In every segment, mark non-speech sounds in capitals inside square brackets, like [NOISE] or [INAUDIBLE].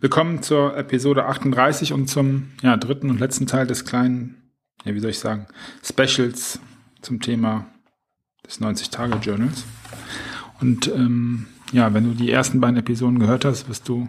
Willkommen zur Episode 38 und zum ja, dritten und letzten Teil des kleinen, ja, wie soll ich sagen, Specials zum Thema des 90-Tage-Journals. Und ähm, ja, wenn du die ersten beiden Episoden gehört hast, wirst du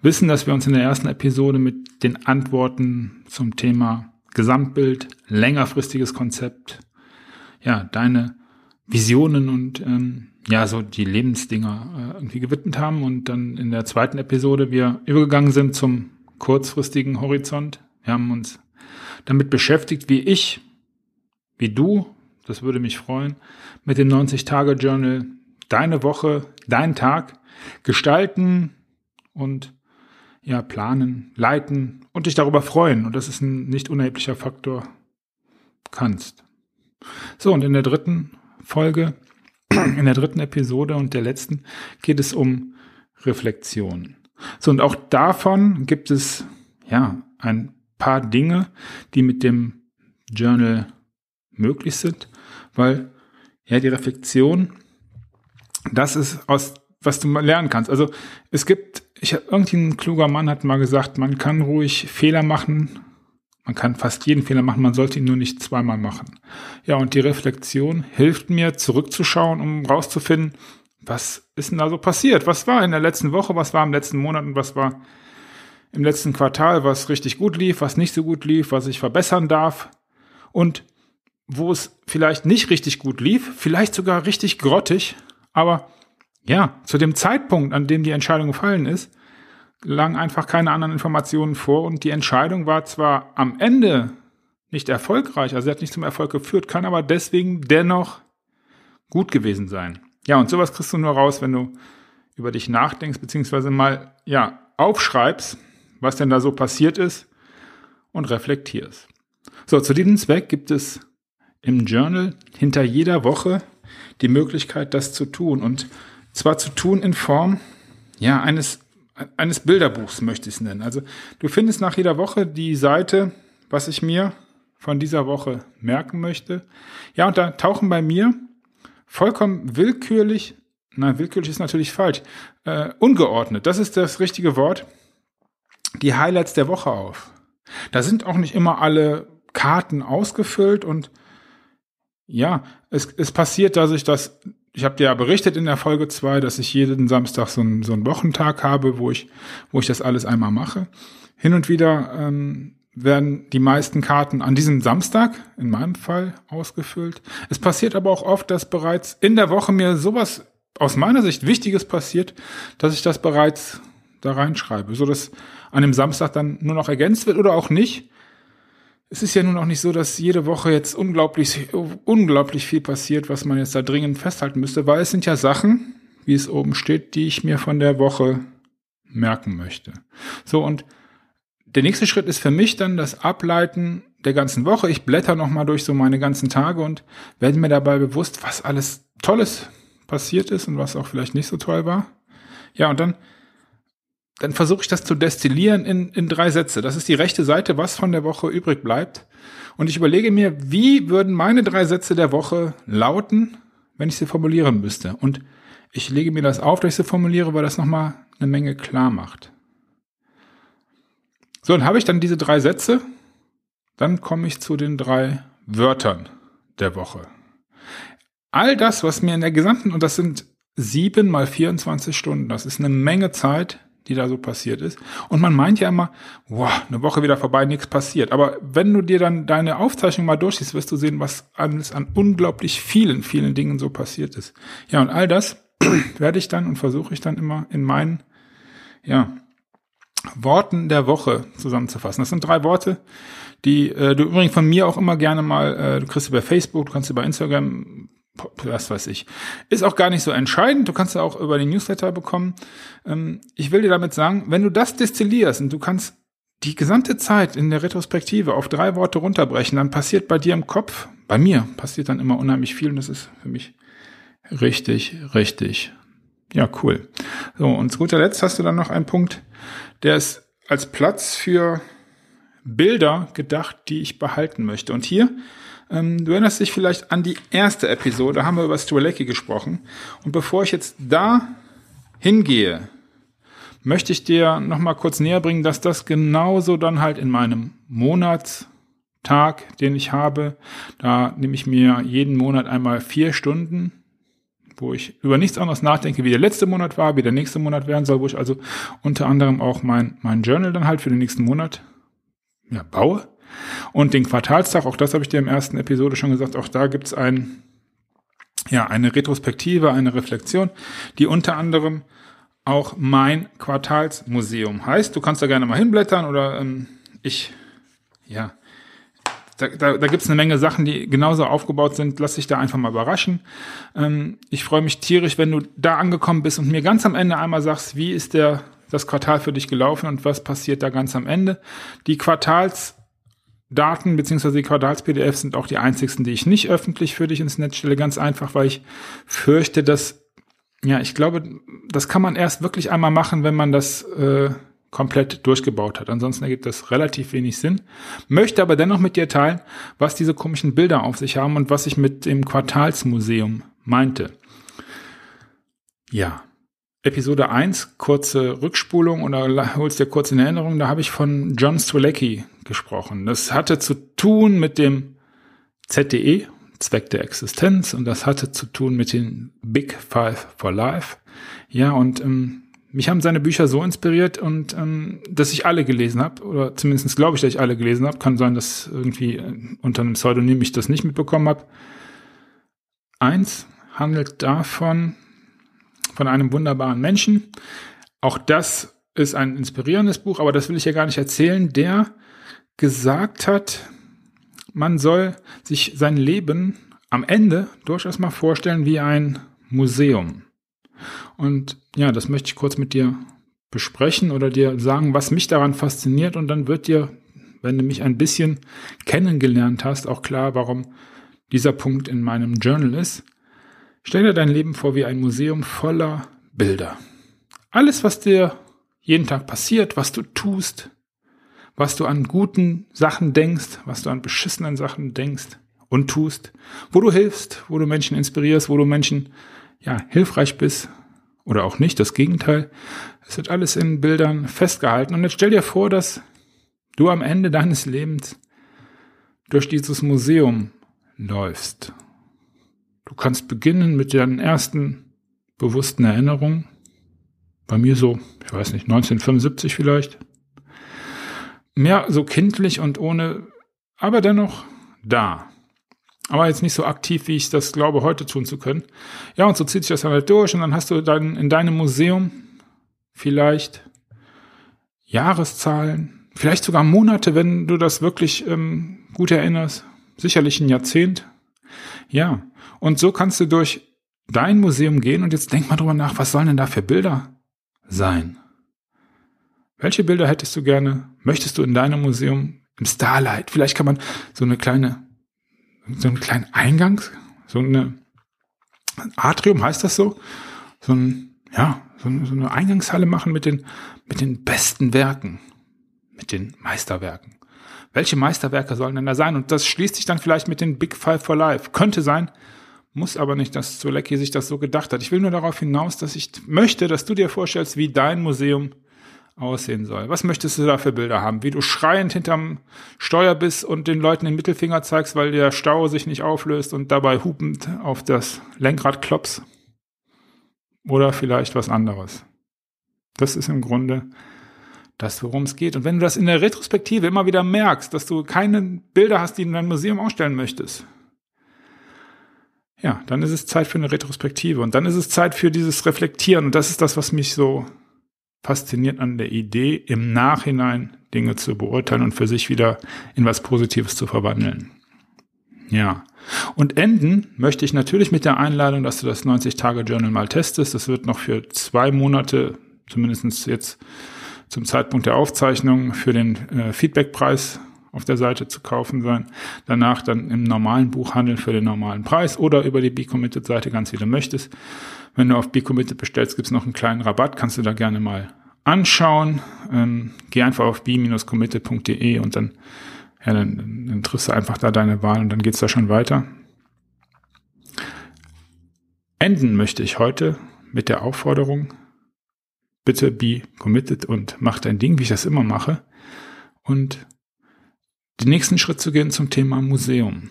wissen, dass wir uns in der ersten Episode mit den Antworten zum Thema Gesamtbild, längerfristiges Konzept, ja, deine Visionen und ähm, ja, so die Lebensdinger äh, irgendwie gewidmet haben und dann in der zweiten Episode wir übergegangen sind zum kurzfristigen Horizont. Wir haben uns damit beschäftigt, wie ich, wie du, das würde mich freuen, mit dem 90-Tage-Journal deine Woche, deinen Tag gestalten und ja, planen, leiten und dich darüber freuen. Und das ist ein nicht unerheblicher Faktor kannst. So, und in der dritten Folge [CLEARS THROAT] in der dritten Episode und der letzten geht es um Reflexion. So, und auch davon gibt es, ja, ein paar Dinge, die mit dem Journal möglich sind, weil, ja, die Reflexion, das ist aus, was du mal lernen kannst. Also, es gibt, ich, irgendein kluger Mann hat mal gesagt, man kann ruhig Fehler machen, man kann fast jeden Fehler machen, man sollte ihn nur nicht zweimal machen. Ja, und die Reflexion hilft mir, zurückzuschauen, um rauszufinden, was ist denn da so passiert? Was war in der letzten Woche, was war im letzten Monat und was war im letzten Quartal, was richtig gut lief, was nicht so gut lief, was ich verbessern darf und wo es vielleicht nicht richtig gut lief, vielleicht sogar richtig grottig, aber ja, zu dem Zeitpunkt, an dem die Entscheidung gefallen ist, lagen einfach keine anderen Informationen vor und die Entscheidung war zwar am Ende nicht erfolgreich, also sie hat nicht zum Erfolg geführt, kann aber deswegen dennoch gut gewesen sein. Ja, und sowas kriegst du nur raus, wenn du über dich nachdenkst, beziehungsweise mal, ja, aufschreibst, was denn da so passiert ist und reflektierst. So, zu diesem Zweck gibt es im Journal hinter jeder Woche die Möglichkeit, das zu tun und zwar zu tun in Form, ja, eines eines Bilderbuchs möchte ich es nennen. Also du findest nach jeder Woche die Seite, was ich mir von dieser Woche merken möchte. Ja, und da tauchen bei mir vollkommen willkürlich, nein, willkürlich ist natürlich falsch, äh, ungeordnet, das ist das richtige Wort, die Highlights der Woche auf. Da sind auch nicht immer alle Karten ausgefüllt und ja, es, es passiert, dass ich das ich habe dir ja berichtet in der Folge zwei, dass ich jeden Samstag so einen, so einen Wochentag habe, wo ich, wo ich das alles einmal mache. Hin und wieder ähm, werden die meisten Karten an diesem Samstag, in meinem Fall, ausgefüllt. Es passiert aber auch oft, dass bereits in der Woche mir sowas aus meiner Sicht Wichtiges passiert, dass ich das bereits da reinschreibe, so dass an dem Samstag dann nur noch ergänzt wird oder auch nicht es ist ja nun auch nicht so, dass jede Woche jetzt unglaublich, unglaublich viel passiert, was man jetzt da dringend festhalten müsste, weil es sind ja Sachen, wie es oben steht, die ich mir von der Woche merken möchte. So, und der nächste Schritt ist für mich dann das Ableiten der ganzen Woche. Ich blätter nochmal durch so meine ganzen Tage und werde mir dabei bewusst, was alles Tolles passiert ist und was auch vielleicht nicht so toll war. Ja, und dann dann versuche ich das zu destillieren in, in drei Sätze. Das ist die rechte Seite, was von der Woche übrig bleibt. Und ich überlege mir, wie würden meine drei Sätze der Woche lauten, wenn ich sie formulieren müsste. Und ich lege mir das auf, dass ich sie formuliere, weil das nochmal eine Menge klar macht. So, und habe ich dann diese drei Sätze, dann komme ich zu den drei Wörtern der Woche. All das, was mir in der gesamten, und das sind sieben mal 24 Stunden, das ist eine Menge Zeit, die da so passiert ist. Und man meint ja immer, wow, eine Woche wieder vorbei, nichts passiert. Aber wenn du dir dann deine Aufzeichnung mal durchsiehst, wirst du sehen, was alles an unglaublich vielen, vielen Dingen so passiert ist. Ja, und all das [CLEARS THROAT] werde ich dann und versuche ich dann immer in meinen, ja, Worten der Woche zusammenzufassen. Das sind drei Worte, die äh, du übrigens von mir auch immer gerne mal, äh, du kriegst sie bei Facebook, du kannst sie bei Instagram was weiß ich. Ist auch gar nicht so entscheidend. Du kannst ja auch über den Newsletter bekommen. Ähm, ich will dir damit sagen, wenn du das destillierst und du kannst die gesamte Zeit in der Retrospektive auf drei Worte runterbrechen, dann passiert bei dir im Kopf, bei mir passiert dann immer unheimlich viel und das ist für mich richtig, richtig, ja, cool. So, und zu guter Letzt hast du dann noch einen Punkt, der ist als Platz für Bilder gedacht, die ich behalten möchte. Und hier, ähm, du erinnerst dich vielleicht an die erste Episode, da haben wir über Strzelecki gesprochen. Und bevor ich jetzt da hingehe, möchte ich dir noch mal kurz näher bringen, dass das genauso dann halt in meinem Monatstag, den ich habe, da nehme ich mir jeden Monat einmal vier Stunden, wo ich über nichts anderes nachdenke, wie der letzte Monat war, wie der nächste Monat werden soll, wo ich also unter anderem auch mein, mein Journal dann halt für den nächsten Monat ja, baue. Und den Quartalstag, auch das habe ich dir im ersten Episode schon gesagt, auch da gibt es ein, ja, eine Retrospektive, eine Reflexion, die unter anderem auch mein Quartalsmuseum heißt. Du kannst da gerne mal hinblättern oder ähm, ich, ja, da, da, da gibt es eine Menge Sachen, die genauso aufgebaut sind. Lass dich da einfach mal überraschen. Ähm, ich freue mich tierisch, wenn du da angekommen bist und mir ganz am Ende einmal sagst, wie ist der das Quartal für dich gelaufen und was passiert da ganz am Ende. Die Quartalsdaten beziehungsweise die Quartals-PDFs sind auch die einzigsten, die ich nicht öffentlich für dich ins Netz stelle. Ganz einfach, weil ich fürchte, dass ja, ich glaube, das kann man erst wirklich einmal machen, wenn man das äh, komplett durchgebaut hat. Ansonsten ergibt das relativ wenig Sinn. Möchte aber dennoch mit dir teilen, was diese komischen Bilder auf sich haben und was ich mit dem Quartalsmuseum meinte. Ja. Episode 1, kurze Rückspulung oder holst dir kurz in Erinnerung, da habe ich von John Strzelecki gesprochen. Das hatte zu tun mit dem ZDE, Zweck der Existenz und das hatte zu tun mit den Big Five for Life. Ja, und ähm, mich haben seine Bücher so inspiriert und ähm, dass ich alle gelesen habe, oder zumindest glaube ich, dass ich alle gelesen habe. Kann sein, dass irgendwie äh, unter einem Pseudonym ich das nicht mitbekommen habe. Eins handelt davon, von einem wunderbaren Menschen. Auch das ist ein inspirierendes Buch, aber das will ich ja gar nicht erzählen, der gesagt hat, man soll sich sein Leben am Ende durchaus mal vorstellen wie ein Museum. Und ja, das möchte ich kurz mit dir besprechen oder dir sagen, was mich daran fasziniert. Und dann wird dir, wenn du mich ein bisschen kennengelernt hast, auch klar, warum dieser Punkt in meinem Journal ist. Stell dir dein Leben vor wie ein Museum voller Bilder. Alles, was dir jeden Tag passiert, was du tust, was du an guten Sachen denkst, was du an beschissenen Sachen denkst und tust, wo du hilfst, wo du Menschen inspirierst, wo du Menschen ja hilfreich bist oder auch nicht, das Gegenteil. Es wird alles in Bildern festgehalten und jetzt stell dir vor, dass du am Ende deines Lebens durch dieses Museum läufst. Du kannst beginnen mit deinen ersten bewussten Erinnerungen. Bei mir so, ich weiß nicht, 1975 vielleicht mehr so kindlich und ohne, aber dennoch da. Aber jetzt nicht so aktiv, wie ich das glaube, heute tun zu können. Ja, und so zieht sich das dann halt durch und dann hast du dann in deinem Museum vielleicht Jahreszahlen, vielleicht sogar Monate, wenn du das wirklich ähm, gut erinnerst. Sicherlich ein Jahrzehnt. Ja, und so kannst du durch dein Museum gehen und jetzt denk mal drüber nach, was sollen denn da für Bilder sein? Welche Bilder hättest du gerne, möchtest du in deinem Museum im Starlight? Vielleicht kann man so eine kleine, so einen kleinen Eingang, so eine Atrium heißt das so, so ein, ja, so eine Eingangshalle machen mit den, mit den besten Werken, mit den Meisterwerken. Welche Meisterwerke sollen denn da sein? Und das schließt sich dann vielleicht mit den Big Five for Life. Könnte sein, muss aber nicht, dass Zolecki sich das so gedacht hat. Ich will nur darauf hinaus, dass ich möchte, dass du dir vorstellst, wie dein Museum aussehen soll. Was möchtest du da für Bilder haben? Wie du schreiend hinterm Steuer bist und den Leuten den Mittelfinger zeigst, weil der Stau sich nicht auflöst und dabei hupend auf das Lenkrad klopfst? Oder vielleicht was anderes. Das ist im Grunde das, worum es geht. Und wenn du das in der Retrospektive immer wieder merkst, dass du keine Bilder hast, die du in dein Museum ausstellen möchtest, ja, dann ist es Zeit für eine Retrospektive und dann ist es Zeit für dieses Reflektieren und das ist das, was mich so fasziniert an der Idee, im Nachhinein Dinge zu beurteilen und für sich wieder in was Positives zu verwandeln. Ja. Und enden möchte ich natürlich mit der Einladung, dass du das 90-Tage-Journal mal testest. Das wird noch für zwei Monate, zumindest jetzt zum Zeitpunkt der Aufzeichnung, für den äh, Feedbackpreis auf der Seite zu kaufen sein. Danach dann im normalen Buchhandel für den normalen Preis oder über die Be-Committed-Seite, ganz wie du möchtest. Wenn du auf Be-Committed bestellst, gibt's noch einen kleinen Rabatt, kannst du da gerne mal anschauen. Ähm, geh einfach auf be-committed.de und dann, ja, dann, dann triffst du einfach da deine Wahl und dann geht's da schon weiter. Enden möchte ich heute mit der Aufforderung, bitte be committed und mach dein Ding, wie ich das immer mache. Und den nächsten Schritt zu gehen zum Thema Museum.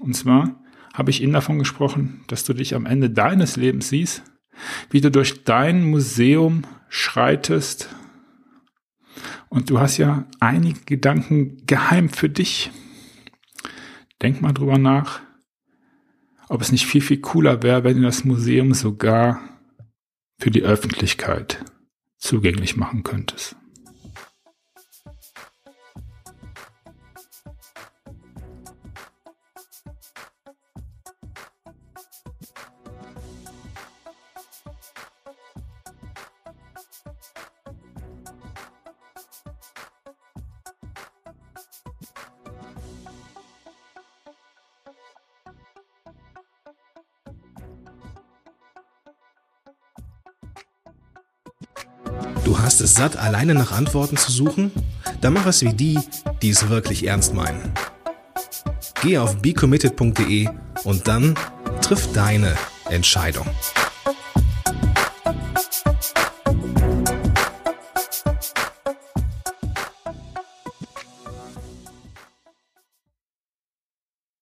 Und zwar habe ich Ihnen davon gesprochen, dass du dich am Ende deines Lebens siehst, wie du durch dein Museum schreitest. Und du hast ja einige Gedanken geheim für dich. Denk mal drüber nach, ob es nicht viel, viel cooler wäre, wenn das Museum sogar für die Öffentlichkeit zugänglich machen könntest. Du hast es satt, alleine nach Antworten zu suchen? Dann mach es wie die, die es wirklich ernst meinen. Geh auf becommitted.de und dann triff deine Entscheidung.